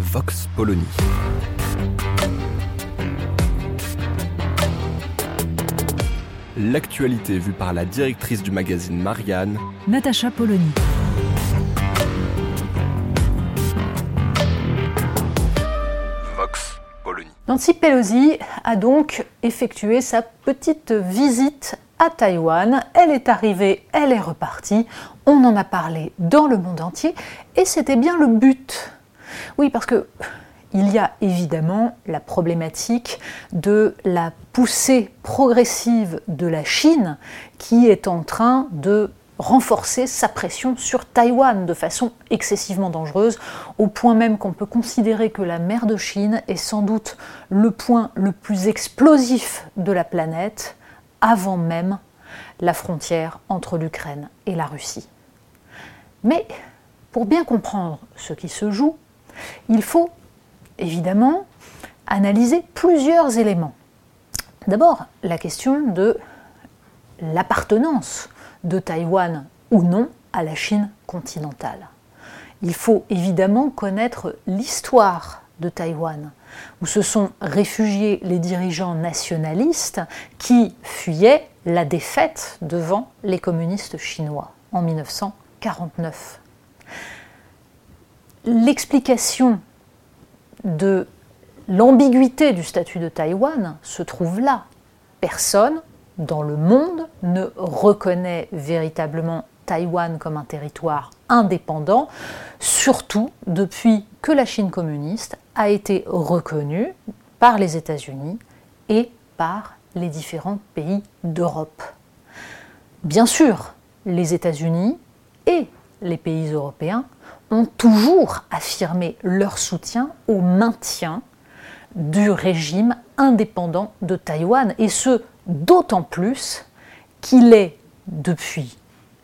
Vox Polony. L'actualité vue par la directrice du magazine Marianne, Natacha Polony. Vox Polony. Nancy Pelosi a donc effectué sa petite visite à Taïwan. Elle est arrivée, elle est repartie. On en a parlé dans le monde entier et c'était bien le but. Oui, parce que il y a évidemment la problématique de la poussée progressive de la Chine qui est en train de renforcer sa pression sur Taïwan de façon excessivement dangereuse, au point même qu'on peut considérer que la mer de Chine est sans doute le point le plus explosif de la planète, avant même la frontière entre l'Ukraine et la Russie. Mais pour bien comprendre ce qui se joue, il faut évidemment analyser plusieurs éléments. D'abord, la question de l'appartenance de Taïwan ou non à la Chine continentale. Il faut évidemment connaître l'histoire de Taïwan, où se sont réfugiés les dirigeants nationalistes qui fuyaient la défaite devant les communistes chinois en 1949. L'explication de l'ambiguïté du statut de Taïwan se trouve là. Personne dans le monde ne reconnaît véritablement Taïwan comme un territoire indépendant, surtout depuis que la Chine communiste a été reconnue par les États-Unis et par les différents pays d'Europe. Bien sûr, les États-Unis et les pays européens ont toujours affirmé leur soutien au maintien du régime indépendant de Taïwan, et ce d'autant plus qu'il est, depuis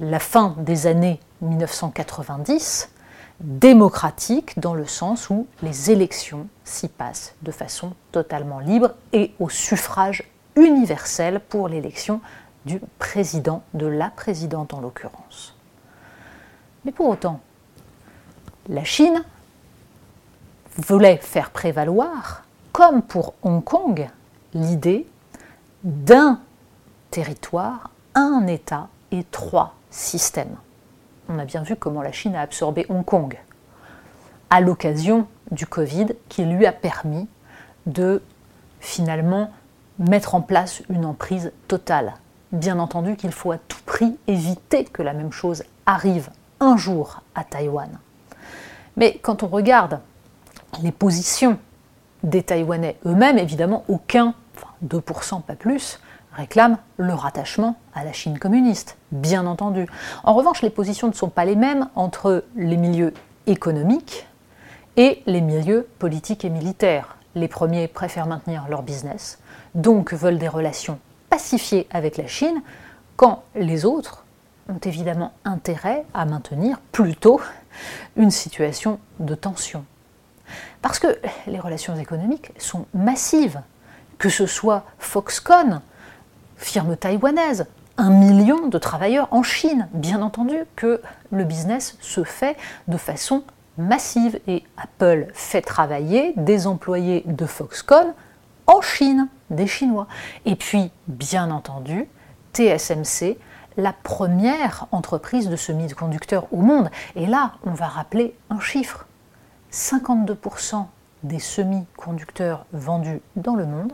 la fin des années 1990, démocratique dans le sens où les élections s'y passent de façon totalement libre et au suffrage universel pour l'élection du président, de la présidente en l'occurrence. Mais pour autant, la Chine voulait faire prévaloir, comme pour Hong Kong, l'idée d'un territoire, un État et trois systèmes. On a bien vu comment la Chine a absorbé Hong Kong à l'occasion du Covid qui lui a permis de finalement mettre en place une emprise totale. Bien entendu qu'il faut à tout prix éviter que la même chose arrive un jour à Taïwan. Mais quand on regarde les positions des Taïwanais eux-mêmes, évidemment, aucun, enfin 2% pas plus, réclame le rattachement à la Chine communiste, bien entendu. En revanche, les positions ne sont pas les mêmes entre les milieux économiques et les milieux politiques et militaires. Les premiers préfèrent maintenir leur business, donc veulent des relations pacifiées avec la Chine, quand les autres évidemment intérêt à maintenir plutôt une situation de tension. Parce que les relations économiques sont massives, que ce soit Foxconn, firme taïwanaise, un million de travailleurs en Chine. Bien entendu que le business se fait de façon massive et Apple fait travailler des employés de Foxconn en Chine, des Chinois. Et puis, bien entendu, TSMC, la première entreprise de semi-conducteurs au monde. Et là, on va rappeler un chiffre. 52% des semi-conducteurs vendus dans le monde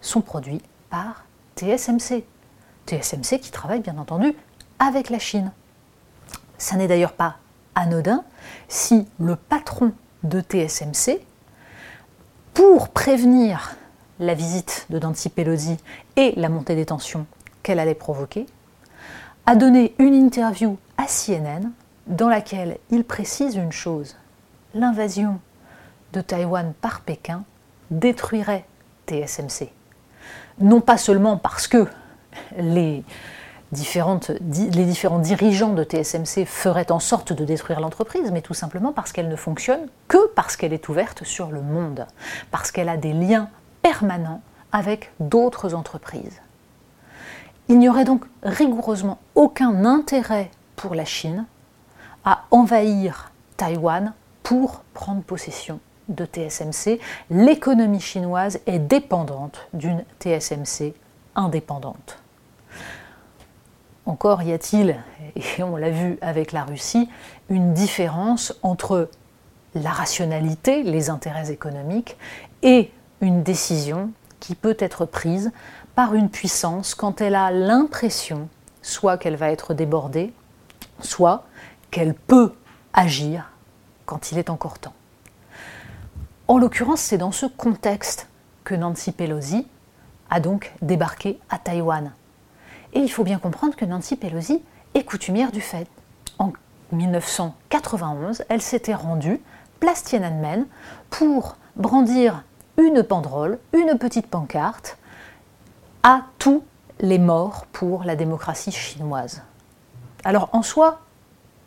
sont produits par TSMC. TSMC qui travaille bien entendu avec la Chine. Ça n'est d'ailleurs pas anodin si le patron de TSMC, pour prévenir la visite de Nancy Pelosi et la montée des tensions qu'elle allait provoquer, a donné une interview à CNN dans laquelle il précise une chose. L'invasion de Taïwan par Pékin détruirait TSMC. Non pas seulement parce que les, différents dirigeants de TSMC feraient en sorte de détruire l'entreprise, mais tout simplement parce qu'elle ne fonctionne que parce qu'elle est ouverte sur le monde, parce qu'elle a des liens permanents avec d'autres entreprises. Il n'y aurait donc rigoureusement aucun intérêt pour la Chine à envahir Taïwan pour prendre possession de TSMC. L'économie chinoise est dépendante d'une TSMC indépendante. Encore y a-t-il, et on l'a vu avec la Russie, une différence entre la rationalité, les intérêts économiques, et une décision qui peut être prise par une puissance quand elle a l'impression soit qu'elle va être débordée, soit qu'elle peut agir quand il est encore temps. En l'occurrence, c'est dans ce contexte que Nancy Pelosi a donc débarqué à Taïwan. Et il faut bien comprendre que Nancy Pelosi est coutumière du fait. En 1991, elle s'était rendue place Tiananmen pour brandir une banderole, une petite pancarte à tous les morts pour la démocratie chinoise. Alors en soi,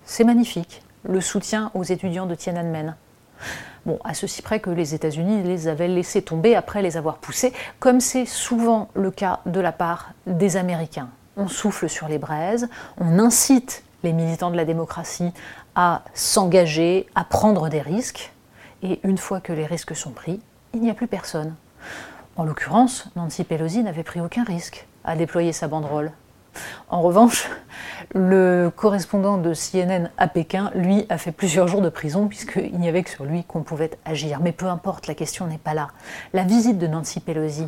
c'est magnifique, le soutien aux étudiants de Tiananmen. Bon, à ceci près que les États-Unis les avaient laissés tomber après les avoir poussés, comme c'est souvent le cas de la part des Américains. On souffle sur les braises, on incite les militants de la démocratie à s'engager, à prendre des risques, et une fois que les risques sont pris, il n'y a plus personne. En l'occurrence, Nancy Pelosi n'avait pris aucun risque à déployer sa banderole. En revanche, le correspondant de CNN à Pékin, lui, a fait plusieurs jours de prison puisqu'il n'y avait que sur lui qu'on pouvait agir. Mais peu importe, la question n'est pas là. La visite de Nancy Pelosi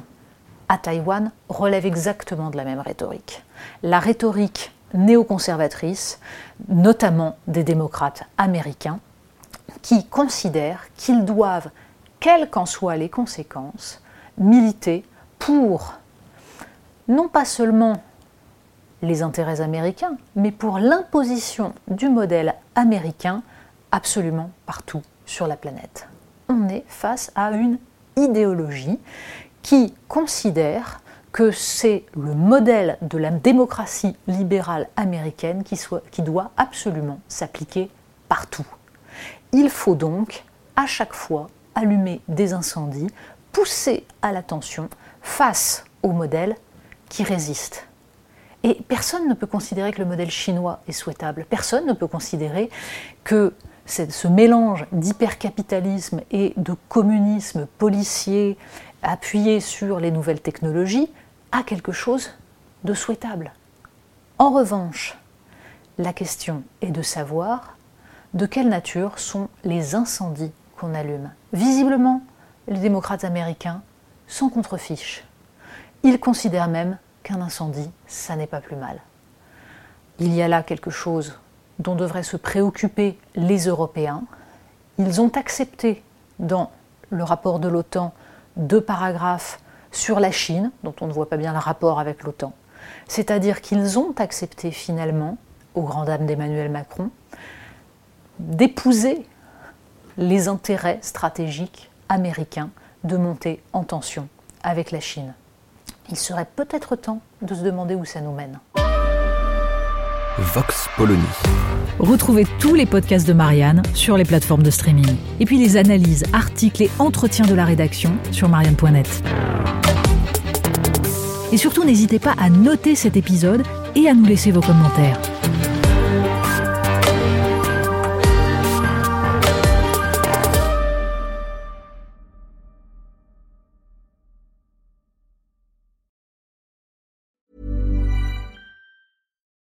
à Taïwan relève exactement de la même rhétorique. La rhétorique néoconservatrice, notamment des démocrates américains, qui considèrent qu'ils doivent, quelles qu'en soient les conséquences, militer pour non pas seulement les intérêts américains, mais pour l'imposition du modèle américain absolument partout sur la planète. On est face à une idéologie qui considère que c'est le modèle de la démocratie libérale américaine qui, soit, qui doit absolument s'appliquer partout. Il faut donc à chaque fois allumer des incendies, pousser à l'attention face au modèle qui résiste. Et personne ne peut considérer que le modèle chinois est souhaitable. Personne ne peut considérer que ce mélange d'hypercapitalisme et de communisme policier appuyé sur les nouvelles technologies a quelque chose de souhaitable. En revanche, la question est de savoir de quelle nature sont les incendies qu'on allume. Visiblement, les démocrates américains sont contre-fiches. Ils considèrent même qu'un incendie, ça n'est pas plus mal. Il y a là quelque chose dont devraient se préoccuper les Européens. Ils ont accepté dans le rapport de l'OTAN deux paragraphes sur la Chine, dont on ne voit pas bien le rapport avec l'OTAN. C'est-à-dire qu'ils ont accepté finalement, aux grand dames d'Emmanuel Macron, d'épouser les intérêts stratégiques américains de monter en tension avec la Chine. Il serait peut-être temps de se demander où ça nous mène. Vox Polony. Retrouvez tous les podcasts de Marianne sur les plateformes de streaming. Et puis les analyses, articles et entretiens de la rédaction sur marianne.net. Et surtout, n'hésitez pas à noter cet épisode et à nous laisser vos commentaires.